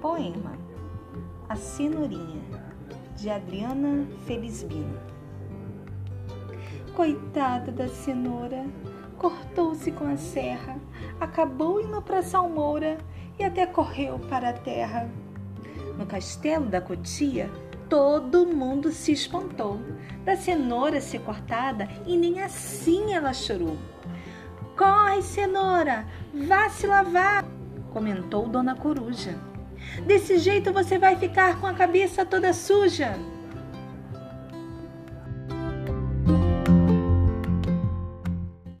Poema A Cenourinha, de Adriana Felizbino. Coitada da cenoura, cortou-se com a serra, acabou indo para Salmoura e até correu para a terra. No castelo da Cotia, todo mundo se espantou da cenoura ser cortada e nem assim ela chorou. Corre, cenoura, vá se lavar, comentou Dona Coruja. Desse jeito você vai ficar com a cabeça toda suja.